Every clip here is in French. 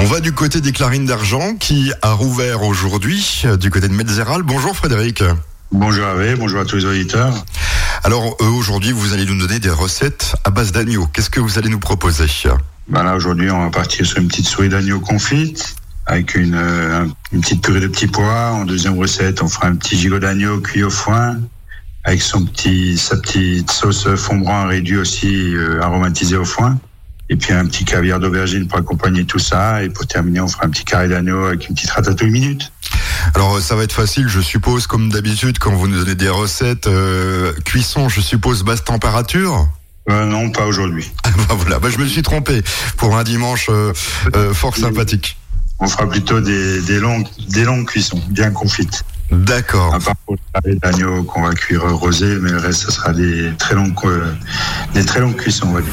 On va du côté des Clarines d'Argent qui a rouvert aujourd'hui, euh, du côté de Metzeral. Bonjour Frédéric. Bonjour Hervé, bonjour à tous les auditeurs. Alors euh, aujourd'hui, vous allez nous donner des recettes à base d'agneau. Qu'est-ce que vous allez nous proposer ben Là aujourd'hui, on va partir sur une petite souris d'agneau confite avec une, euh, une, petite purée de petits pois. En deuxième recette, on fera un petit gigot d'agneau cuit au foin avec son petit, sa petite sauce fond brun réduit aussi euh, aromatisée au foin. Et puis un petit caviar d'aubergine pour accompagner tout ça. Et pour terminer, on fera un petit carré d'agneau avec une petite ratatouille minute. Alors ça va être facile, je suppose, comme d'habitude, quand vous nous donnez des recettes. Euh, cuisson, je suppose, basse température? Euh, Non, pas aujourd'hui. bah voilà, bah, je me suis trompé pour un dimanche euh, fort sympathique. On fera plutôt des, des, longues, des longues cuissons, bien confites. D'accord. À part pour le d'agneau qu'on va cuire rosé, mais le reste, ce sera des très longues, des très longues cuissons, on va dire.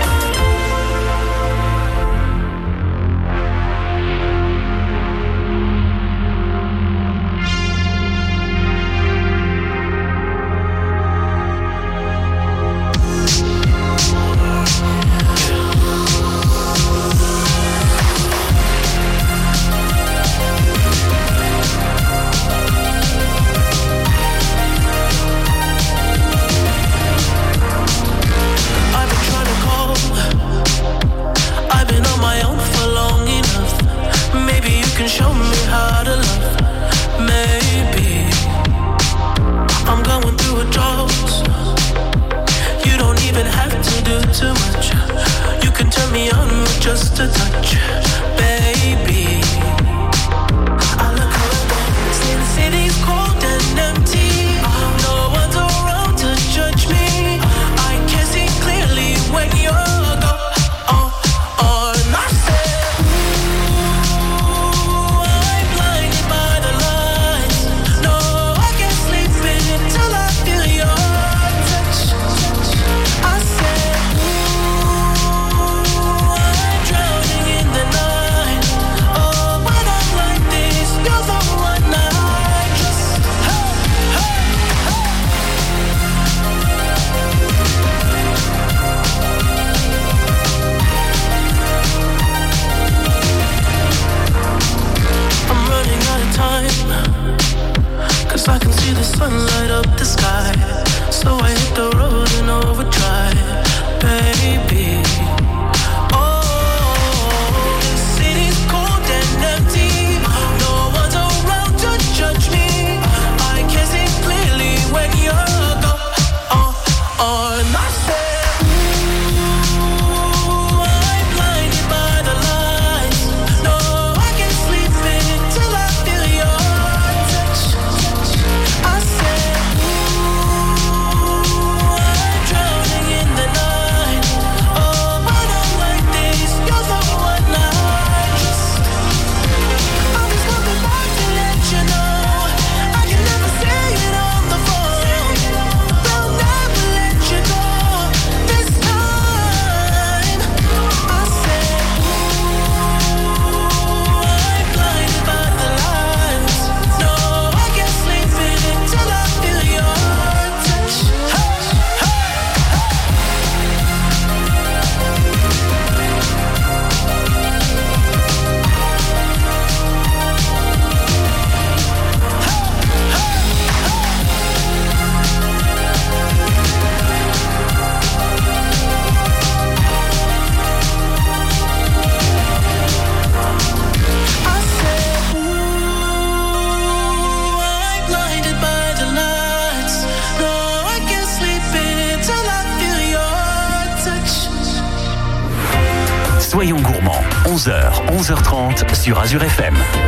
Sur Azure FM.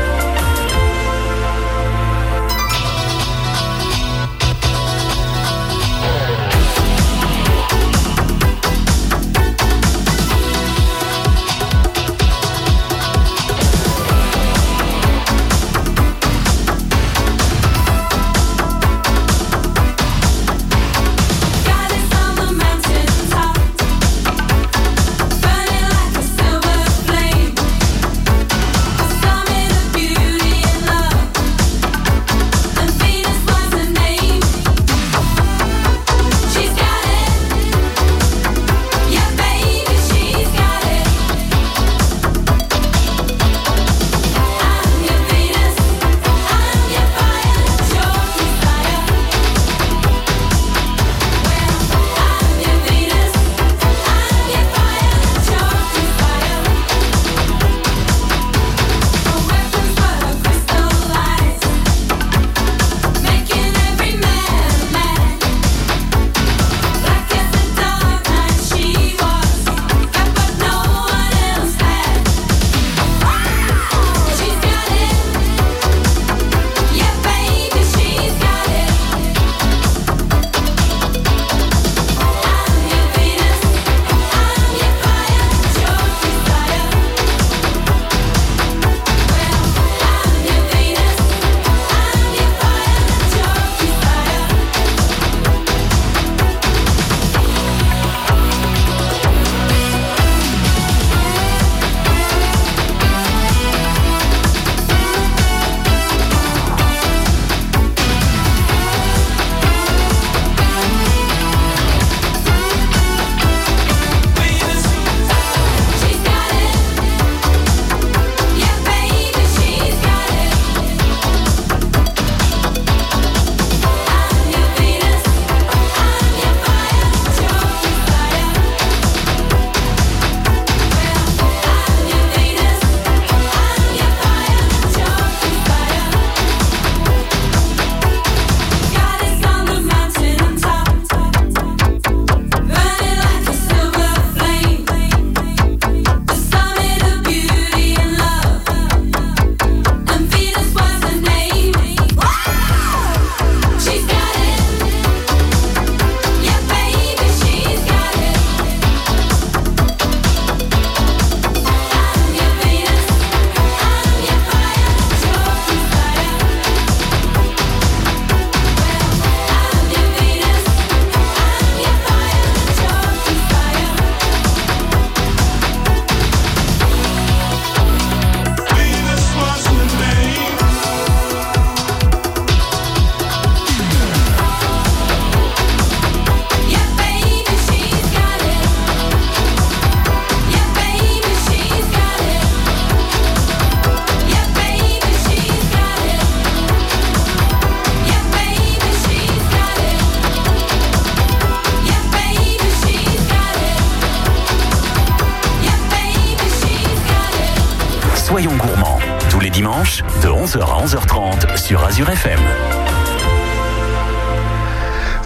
Soyons gourmands, tous les dimanches, de 11h à 11h30 sur Azure FM.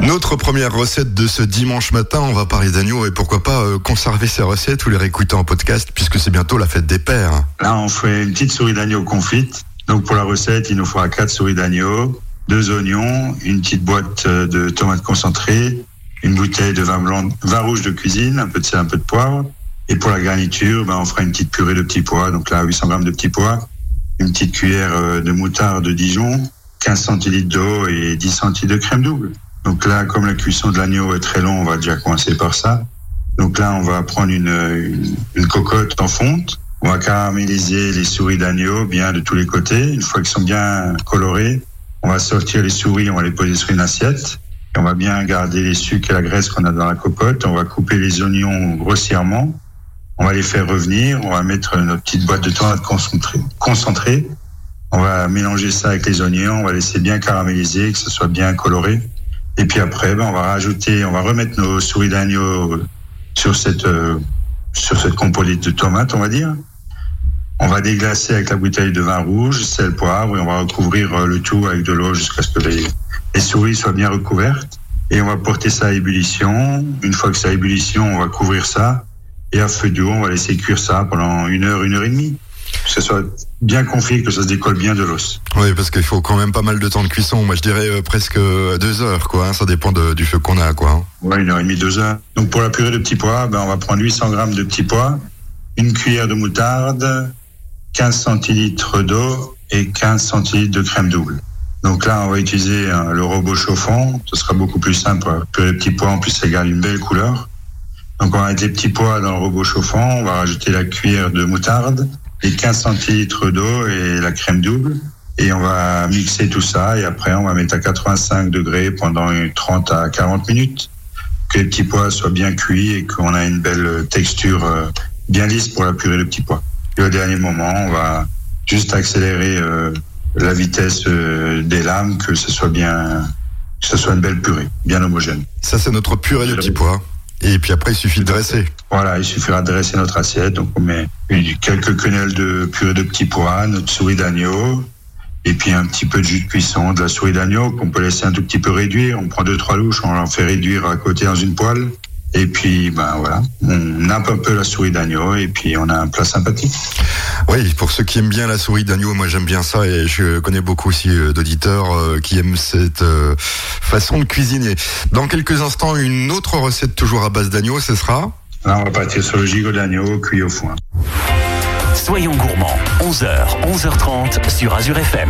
Notre première recette de ce dimanche matin, on va parler d'agneau et pourquoi pas euh, conserver ces recettes ou les réécouter en podcast puisque c'est bientôt la fête des pères. Là, on fait une petite souris d'agneau confite. Donc pour la recette, il nous faudra quatre souris d'agneau, deux oignons, une petite boîte euh, de tomates concentrées, une bouteille de vin blanc, vin rouge de cuisine, un peu de sel, un peu de poivre. Et pour la garniture, ben, on fera une petite purée de petits pois. Donc là, 800 grammes de petits pois, une petite cuillère euh, de moutarde de Dijon, 15 centilitres d'eau et 10 centilitres de crème double. Donc là, comme la cuisson de l'agneau est très long, on va déjà commencer par ça. Donc là, on va prendre une, une, une cocotte en fonte. On va caraméliser les souris d'agneau bien de tous les côtés. Une fois qu'ils sont bien colorés, on va sortir les souris, on va les poser sur une assiette. Et on va bien garder les sucres et la graisse qu'on a dans la cocotte. On va couper les oignons grossièrement. On va les faire revenir. On va mettre notre petite boîte de tomates concentrée. concentrée. On va mélanger ça avec les oignons. On va laisser bien caraméliser, que ce soit bien coloré. Et puis après, ben, on va rajouter, on va remettre nos souris d'agneau sur cette euh, sur cette composite de tomates, on va dire. On va déglacer avec la bouteille de vin rouge, sel, poivre, et on va recouvrir euh, le tout avec de l'eau jusqu'à ce que les, les souris soient bien recouvertes. Et on va porter ça à ébullition. Une fois que c'est à ébullition, on va couvrir ça. Et à feu doux, on va laisser cuire ça pendant une heure, une heure et demie que ce soit bien confit, que ça se décolle bien de l'os. Oui, parce qu'il faut quand même pas mal de temps de cuisson. Moi, je dirais euh, presque deux heures, quoi. Hein. Ça dépend de, du feu qu'on a, quoi. Hein. Ouais, une heure et demie, deux heures. Donc pour la purée de petits pois, ben, on va prendre 800 grammes de petits pois, une cuillère de moutarde, 15 centilitres d'eau et 15 centilitres de crème double. Donc là, on va utiliser hein, le robot chauffant. Ce sera beaucoup plus simple pour la purée de petits pois. En plus, ça garde une belle couleur. Donc on va mettre les petits pois dans le robot chauffant. On va rajouter la cuillère de moutarde les 15 centilitres d'eau et la crème double. Et on va mixer tout ça et après on va mettre à 85 degrés pendant 30 à 40 minutes. Que les petits pois soient bien cuits et qu'on a une belle texture euh, bien lisse pour la purée de petits pois. Et au dernier moment, on va juste accélérer euh, la vitesse euh, des lames, que ce soit bien, que ce soit une belle purée, bien homogène. Ça c'est notre purée de petits pois. Et puis après, il suffit de dresser. Voilà, il suffira de dresser notre assiette. Donc on met quelques quenelles de purée de petits pois, notre souris d'agneau, et puis un petit peu de jus de cuisson de la souris d'agneau qu'on peut laisser un tout petit peu réduire. On prend deux trois louches, on en fait réduire à côté dans une poêle. Et puis, ben voilà, on nappe un peu la souris d'agneau et puis on a un plat sympathique. Oui, pour ceux qui aiment bien la souris d'agneau, moi j'aime bien ça et je connais beaucoup aussi euh, d'auditeurs euh, qui aiment cette euh, façon de cuisiner. Dans quelques instants, une autre recette toujours à base d'agneau, ce sera? Là, on va partir sur le gigot d'agneau cuit au foin. Soyons gourmands, 11h, 11h30 sur Azure FM.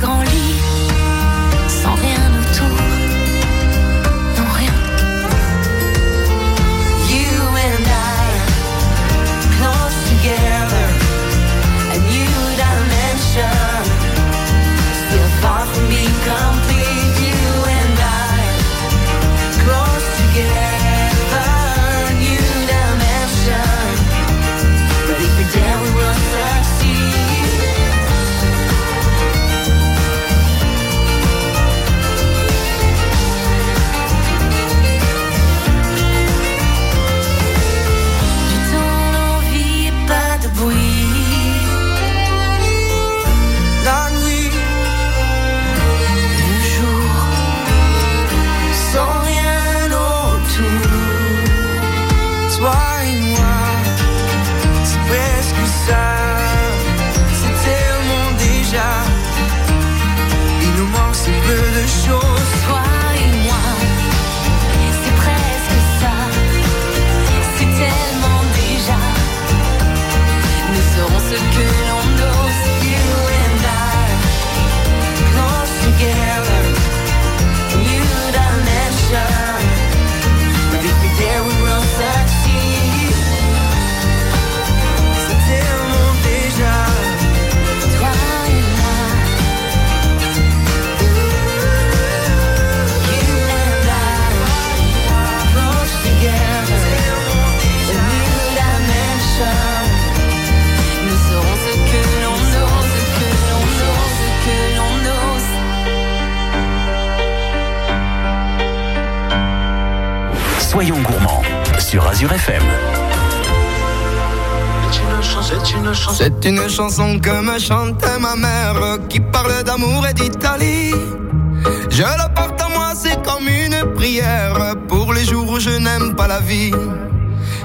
Grand lit sans rien me. C'est une chanson que me chantait ma mère qui parle d'amour et d'Italie. Je la porte à moi, c'est comme une prière pour les jours où je n'aime pas la vie.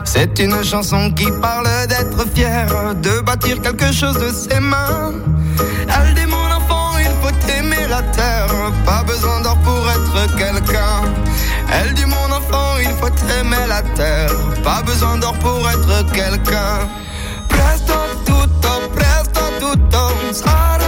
C'est une chanson qui parle d'être fier, de bâtir quelque chose de ses mains. Elle dit mon enfant, il faut aimer la terre, pas besoin d'or pour être quelqu'un. Elle dit mon enfant, il faut aimer la terre, pas besoin d'or pour être quelqu'un. Presto tutto, presto tutto sarà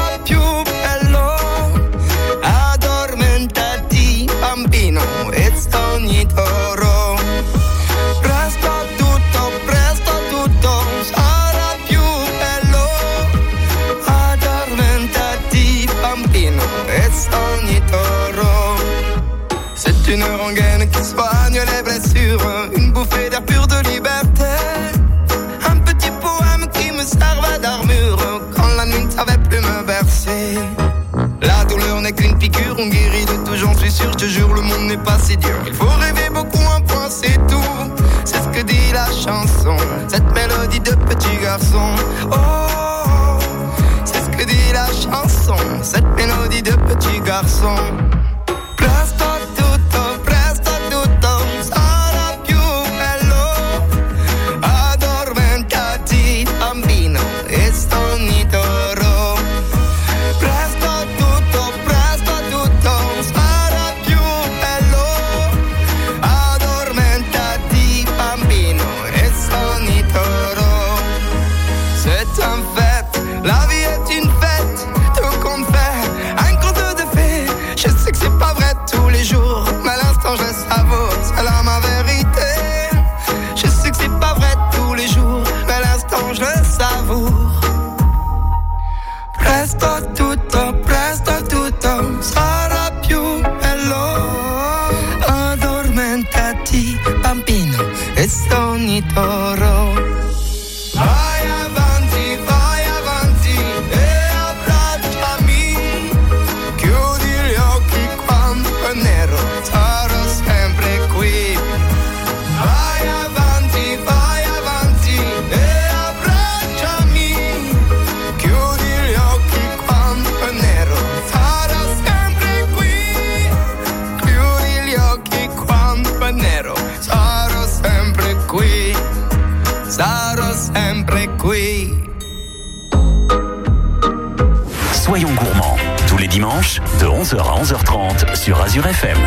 11h à 11h30 sur Azure FM.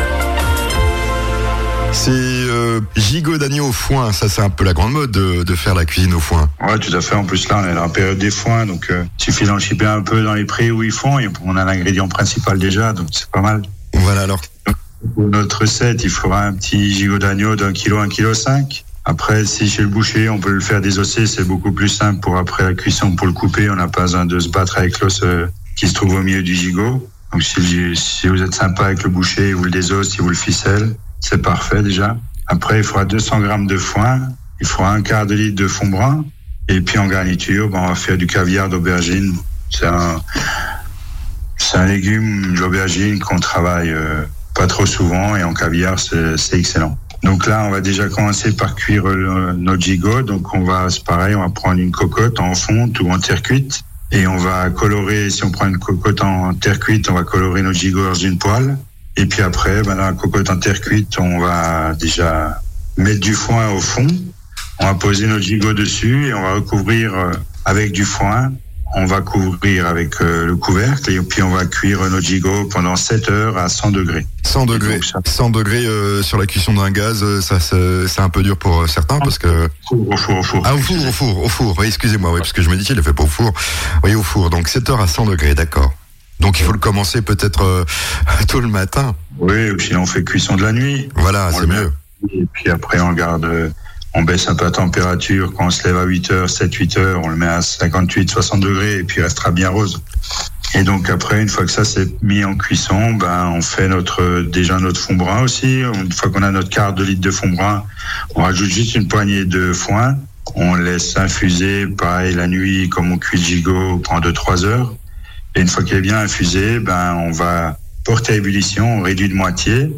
C'est euh, gigot d'agneau au foin, ça c'est un peu la grande mode de, de faire la cuisine au foin. Ouais, tout à fait. En plus, là, on est dans la période des foins, donc euh, il suffit d'en chipper un peu dans les prix où ils font, et on a l'ingrédient principal déjà, donc c'est pas mal. Voilà alors. Pour notre recette, il faudra un petit gigot d'agneau d'un kilo, un kilo cinq. Après, si chez le boucher, on peut le faire désossé, c'est beaucoup plus simple pour après la cuisson, pour le couper, on n'a pas besoin de se battre avec l'os euh, qui se trouve au milieu du gigot. Donc si, si vous êtes sympa avec le boucher, vous le désosse, si vous le ficelle, c'est parfait déjà. Après, il faudra 200 grammes de foin, il faudra un quart de litre de fond brun, et puis en garniture, ben, on va faire du caviar d'aubergine. C'est un, un légume, l'aubergine, qu'on travaille euh, pas trop souvent, et en caviar, c'est excellent. Donc là, on va déjà commencer par cuire le- notre gigot. Donc on va, c'est pareil, on va prendre une cocotte en fonte ou en terre cuite. Et on va colorer, si on prend une cocotte en terre cuite, on va colorer notre gigot dans une poêle. Et puis après, ben, dans la cocotte en terre cuite, on va déjà mettre du foin au fond. On va poser notre gigot dessus et on va recouvrir euh, avec du foin. On va couvrir avec euh, le couvercle et puis on va cuire notre gigot pendant 7 heures à 100 degrés. 100 degrés, donc ça- 100 degrés euh, sur la cuisson d'un gaz, euh, ça c'est un peu dur pour certains parce que Au four, au four. ah au four, au four, au four. Oui, excusez-moi, oui, parce que je me dis qu'il a fait pas au four. Oui, au four. Donc 7 heures à 100 degrés, d'accord. Donc il faut le commencer peut-être euh, tôt le matin. Oui, ou sinon on fait cuisson de la nuit. Voilà, c'est mieux. Et puis après, on garde, on baisse un peu la température. Quand on se lève à 8 heures, 7, 8 heures, on le met à 58, 60 degrés et puis il restera bien rose. Et donc après, une fois que ça s'est mis en cuisson, ben, on fait notre, déjà notre fond brun aussi. Une fois qu'on a notre quart de litre de fond brun, on rajoute juste une poignée de foin. On laisse infuser, pareil, la nuit, comme on cuit le gigot pendant 2-3 heures. Et une fois qu'il est bien infusé, ben, on va porter à ébullition, on réduit de moitié.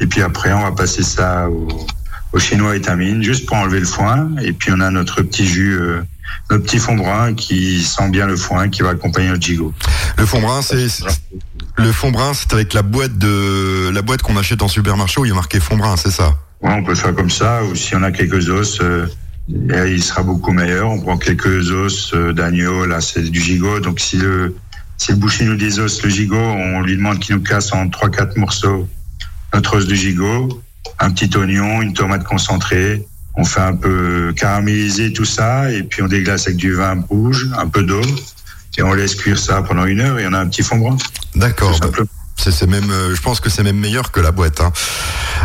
Et puis après, on va passer ça au, au chinois étamine, juste pour enlever le foin. Et puis on a notre petit jus, euh, notre petit fond brun qui sent bien le foin, qui va accompagner notre gigot. Le fond brun, c'est le fond brun, c'est avec la boîte de la boîte qu'on achète en supermarché où il y a marqué fond brun, c'est ça? Ouais, on peut faire comme ça. Ou si on a quelques os, euh, et il sera beaucoup meilleur. On prend quelques os euh, d'agneau, là c'est du gigot. Donc si le si le boucher nous des os, le gigot, on lui demande qu'il nous casse en 3-4 morceaux notre os de gigot, un petit oignon, une tomate concentrée. On fait un peu caraméliser tout ça et puis on déglace avec du vin rouge, un peu d'eau et on laisse cuire ça pendant une heure et on a un petit fond brun. D'accord. C'est même, euh, je pense que c'est même meilleur que la boîte. Hein.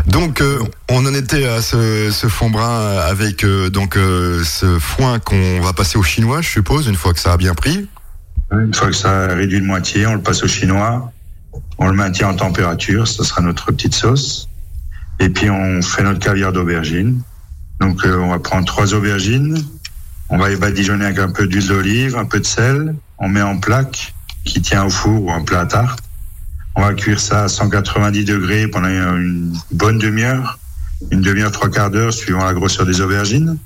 Donc, euh, on en était à ce, ce fond brun avec euh, donc ce foin qu'on va passer au chinois, je suppose, une fois que ça a bien pris. Une fois que ça a réduit de moitié, on le passe au chinois. On le maintient en température, ce sera notre petite sauce. Et puis on fait notre caviar d'aubergine. Donc on va prendre trois aubergines, on va les badigeonner avec un peu d'huile d'olive, un peu de sel, on met en plaque qui tient au four ou en plat à tarte. On va cuire ça à 190 degrés pendant une bonne demi-heure, une demi-heure, trois quarts d'heure, suivant la grosseur des aubergines.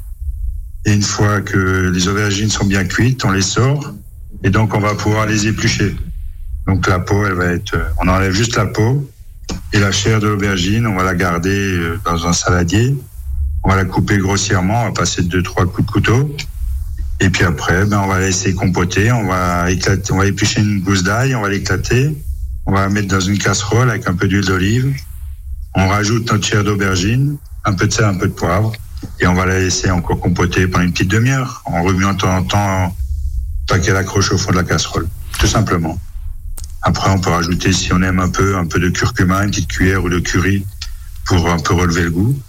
Et une fois que les aubergines sont bien cuites, on les sort et donc on va pouvoir les éplucher. Donc la peau, elle va être, on enlève juste la peau et la chair de l'aubergine, on va la garder euh, dans un saladier. On va la couper grossièrement, on va passer deux trois coups de couteau. Et puis après, ben on va la laisser compoter, on va éclater, on va éplucher une gousse d'ail, on va l'éclater, on va la mettre dans une casserole avec un peu d'huile d'olive. On rajoute notre chair d'aubergine, un peu de sel, un peu de poivre, et on va la laisser encore compoter pendant une petite demi-heure, en remuant de temps en temps, pas qu'elle accroche au fond de la casserole, tout simplement. Après, on peut rajouter, si on aime un peu, un peu de curcuma, une petite cuillère ou de curry pour un peu relever le goût.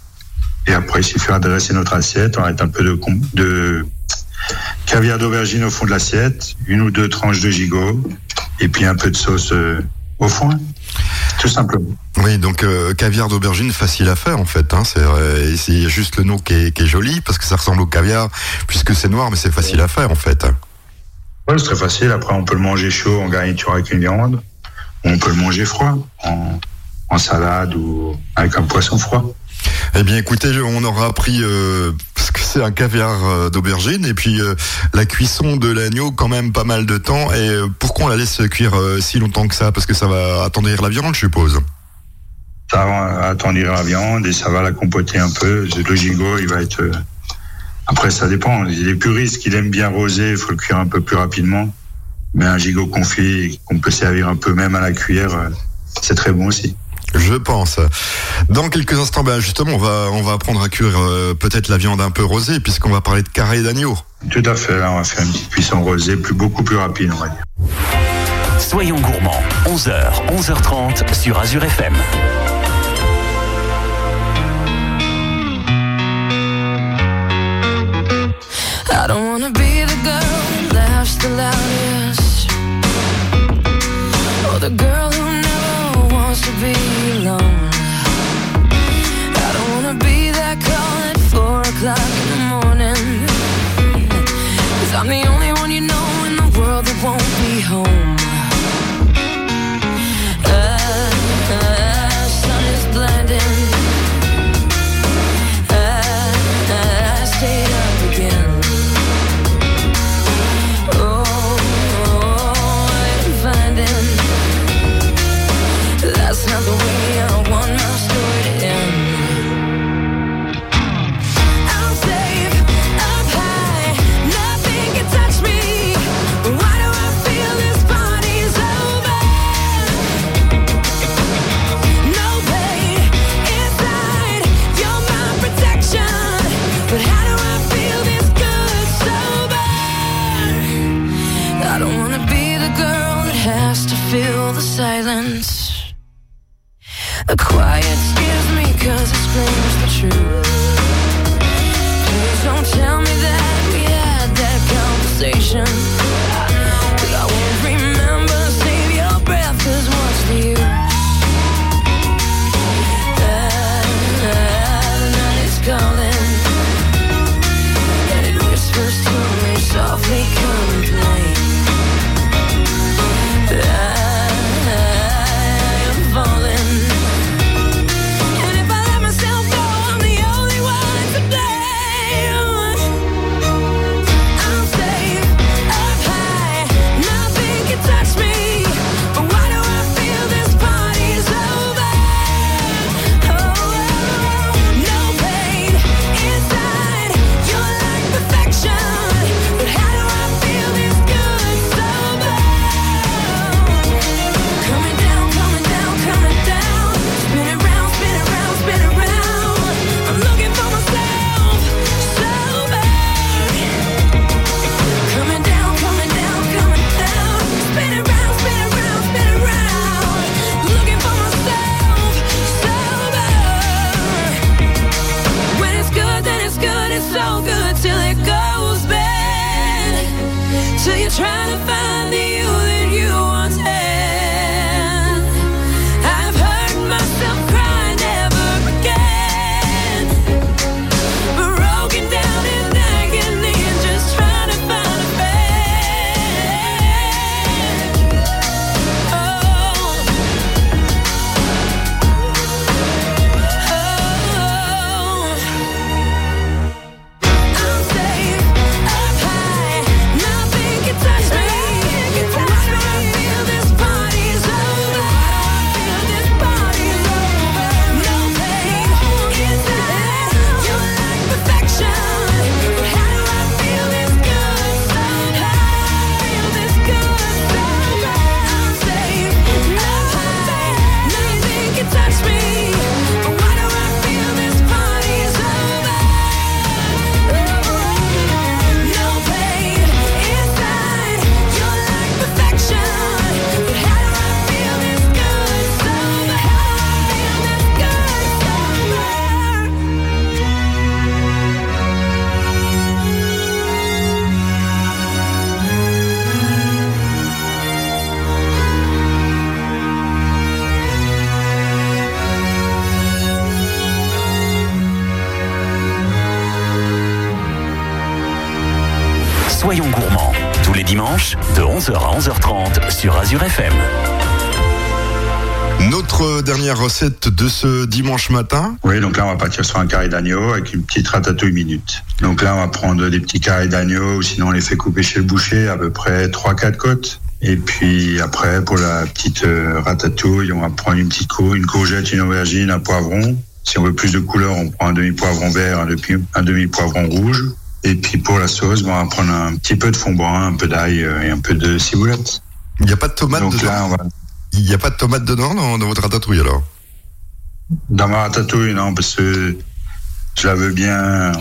Et après, il suffit de dresser notre assiette. On va mettre un peu de, caviar d'aubergine au fond de l'assiette, une ou deux tranches de gigot, et puis un peu de sauce euh, au foin. Tout simplement. Oui, donc euh, caviar d'aubergine, facile à faire en fait. Hein, c'est juste le nom qui est, joli parce que ça ressemble au caviar puisque c'est noir, mais c'est facile à faire en fait. C'est très facile. Après, on peut le manger chaud en garniture avec une viande. On peut le manger froid en, en salade ou avec un poisson froid. Eh bien, écoutez, on aura appris euh, parce que c'est un caviar euh, d'aubergine et puis euh, la cuisson de l'agneau quand même pas mal de temps. Et euh, pourquoi on la laisse cuire si longtemps que ça? Parce que ça va attendrir la viande, je suppose. Ça va attendrir la viande et ça va la compoter un peu. Le gigot, il va être. Après, ça dépend. Les puristes qui l'aiment bien rosé, il faut le cuire un peu plus rapidement. Mais un gigot confit qu'on peut servir un peu même à la cuillère, c'est très bon aussi. Je pense. Dans quelques instants, ben justement, on va, on va apprendre à cuire euh, peut-être la viande un peu rosée, puisqu'on va parler de carré d'agneau. Tout à fait. Là, on va faire une petite cuisson rosée, plus, beaucoup plus rapide, on va dire. Soyons gourmands. 11h, 11h30 sur Azure FM. I don't wanna be the girl who laughs the loudest. Or the girl who never wants to be alone. I don't wanna be that call at four o'clock in the morning. Cause I'm the only one you know in the world that won't be home silence. Dimanches, de 11h à 11h30 sur Azure FM. Notre dernière recette de ce dimanche matin. Oui, donc là, on va partir sur un carré d'agneau avec une petite ratatouille minute. Donc là, on va prendre des petits carrés d'agneau, ou sinon on les fait couper chez le boucher, à peu près 3-4 côtes. Et puis après, pour la petite euh, ratatouille, on va prendre une petite cour, une courgette, une aubergine, un poivron. Si on veut plus de couleur, on prend un demi-poivron vert, un demi-poivron rouge. Et puis pour la sauce, on va prendre un petit peu de fond brun, un peu d'ail euh, et un peu de ciboulette. Il n'y a pas de tomate Donc dedans. Là, on va... Il n'y a pas de tomate dedans dans, votre ratatouille alors Dans ma ratatouille, non, parce que je la veux bien,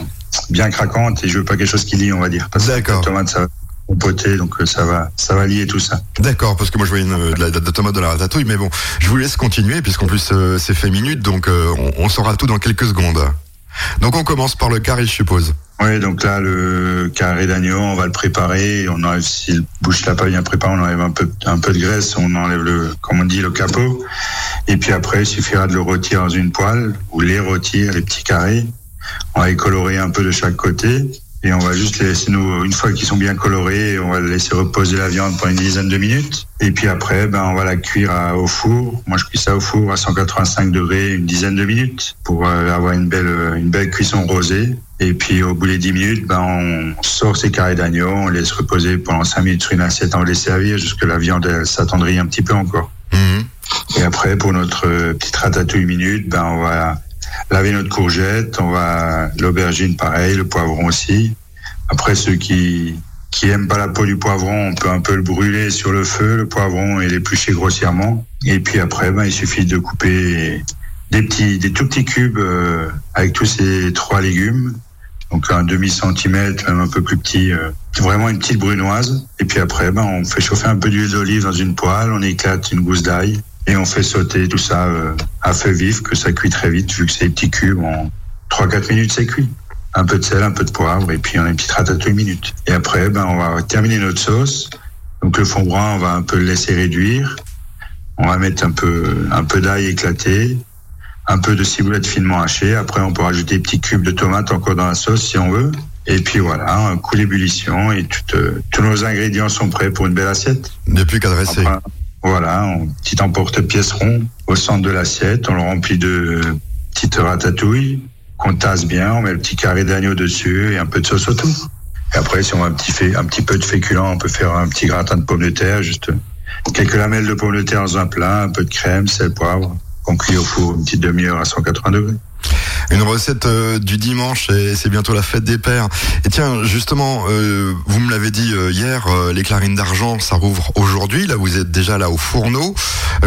bien craquante et je veux pas quelque chose qui lie, on va dire. D'accord. tomate, ça compoter, donc euh, ça va, ça va lier tout ça. D'accord, parce que moi je voyais une, de, la, de, tomate dans la ratatouille, mais bon, je vous laisse continuer puisqu'en plus euh, c'est fait minute, donc on, on saura tout dans quelques secondes. Donc on commence par le carré, je suppose. Oui, donc là, le carré d'agneau, on va le préparer. On enlève, si le bouche l'a pas bien préparé, on enlève un peu, de graisse, on enlève le, comme on dit, le capot. Et puis après, il suffira de le rôtir dans une poêle ou les rôtir, les petits carrés. On va les colorer un peu de chaque côté. Et on va juste les laisser nous, une fois qu'ils sont bien colorés, on va laisser reposer la viande pendant une dizaine de minutes. Et puis après, ben, on va la cuire au four. Moi, je cuis ça au four à 185 degrés une dizaine de minutes pour euh, avoir une belle, une belle cuisson rosée. Et puis, au bout des 10 minutes, ben, on sort ces carrés d'agneau, on laisse reposer pendant 5 minutes sur une assiette, on va les servir jusqu'à la viande s'attendrit un petit peu encore. Mhm. Et après, pour notre euh, petite ratatouille minute, ben, on va laver notre courgette, on va l'aubergine pareil, le poivron aussi. Après ceux qui qui aiment pas la peau du poivron, on peut un peu le brûler sur le feu, le poivron et l'éplucher grossièrement. Et puis après, ben, il suffit de couper des petits, des tout petits cubes euh, avec tous ces trois légumes. Donc un demi centimètre, même un peu plus petit, euh, vraiment une petite brunoise. Et puis après, ben, on fait chauffer un peu d'huile d'olive dans une poêle, on éclate une gousse d'ail et on fait sauter tout ça euh, à feu vif, que ça cuit très vite, vu que c'est des petits cubes, en 3-4 minutes c'est cuit. Un peu de sel, un peu de poivre, et puis on a une petite ratatouille minute. Et après, ben, on va terminer notre sauce. Donc le fond brun, on va un peu le laisser réduire. On va mettre un peu, un peu d'ail éclaté, un peu de ciboulette finement hachée. Après, on peut rajouter des petits cubes de tomates encore dans la sauce si on veut. Et puis voilà, un coup d'ébullition et euh, tous nos ingrédients sont prêts pour une belle assiette. Il n'y a plus qu'à dresser. Voilà, un petit emporte-pièce rond au centre de l'assiette. On le remplit de petites ratatouilles qu'on tasse bien. On met le petit carré d'agneau dessus et un peu de sauce autour. Et après, si on a un petit, peu de féculent, on peut faire un petit gratin de pommes de terre, juste quelques lamelles de pommes de terre dans un plat, un peu de crème, sel, poivre, qu'on cuit au four une petite demi-heure à 180 degrés. Une recette euh, du dimanche et c'est bientôt la fête des pères. Et tiens, justement, euh, vous me l'avez dit euh, hier, les clarines d'argent, ça rouvre aujourd'hui. Là, vous êtes déjà là au fourneau.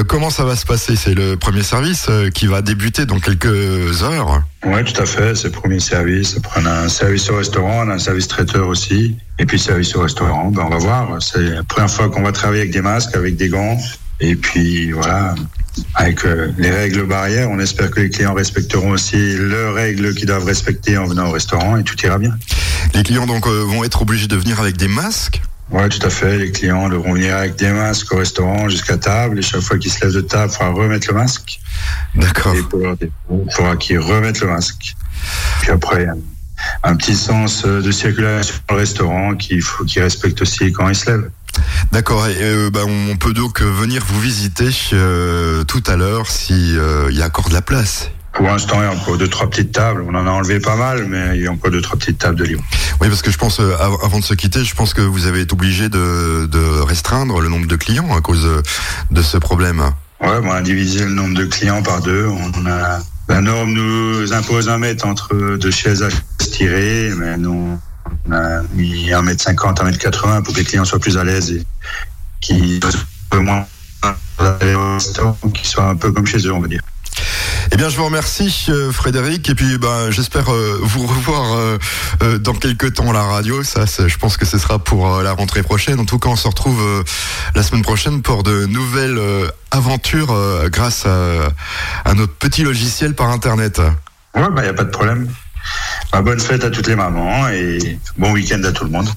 comment ça va se passer? C'est le premier service qui va débuter dans quelques heures. Oui, tout à fait. C'est le premier service. Après, on a un service au restaurant, on a un service traiteur aussi. Et puis, service au restaurant, ben, on va voir. C'est la première fois qu'on va travailler avec des masques, avec des gants. Et puis, voilà, avec euh, les règles barrières. On espère que les clients respecteront aussi leurs règles qu'ils doivent respecter en venant au restaurant et tout ira bien. Les clients donc euh, vont être obligés de venir avec des masques? Oui, tout à fait. Les clients devront venir avec des masques au restaurant jusqu'à table. Et chaque fois qu'ils se lèvent de table, il faudra remettre le masque. D'accord. Il faudra qu'ils remettent le masque. Puis après, un petit sens de circulation dans le restaurant qu'il faut qu'ils respectent aussi quand ils se lèvent. D'accord. Euh, bah, on peut donc venir vous visiter euh, tout à l'heure si euh, il y a encore de la place. Pour l'instant, il y a encore deux trois petites tables. On en a enlevé pas mal, mais il y a encore deux trois petites tables de Lyon. Oui, parce que je pense, avant de se quitter, je pense que vous avez été obligé de, de restreindre le nombre de clients à cause de ce problème. Ouais, on a divisé le nombre de clients par deux. On a la norme nous impose un mètre entre deux chaises à tirer, mais nous on a mis 1m50, 1m80 pour que les clients soient plus à l'aise et qu'ils soient moins qui soient un peu comme chez eux, on va dire. Eh bien, je vous remercie, euh, Frédéric, et puis ben, j'espère euh, vous revoir euh, dans quelques temps à la radio. Ça, je pense que ce sera pour la rentrée prochaine. En tout cas, on se retrouve la semaine prochaine pour de nouvelles aventures grâce à, notre petit logiciel par Internet. Ouais, il bah, n'y a pas de problème. Bah, bonne fête à toutes les mamans et bon week-end à tout le monde.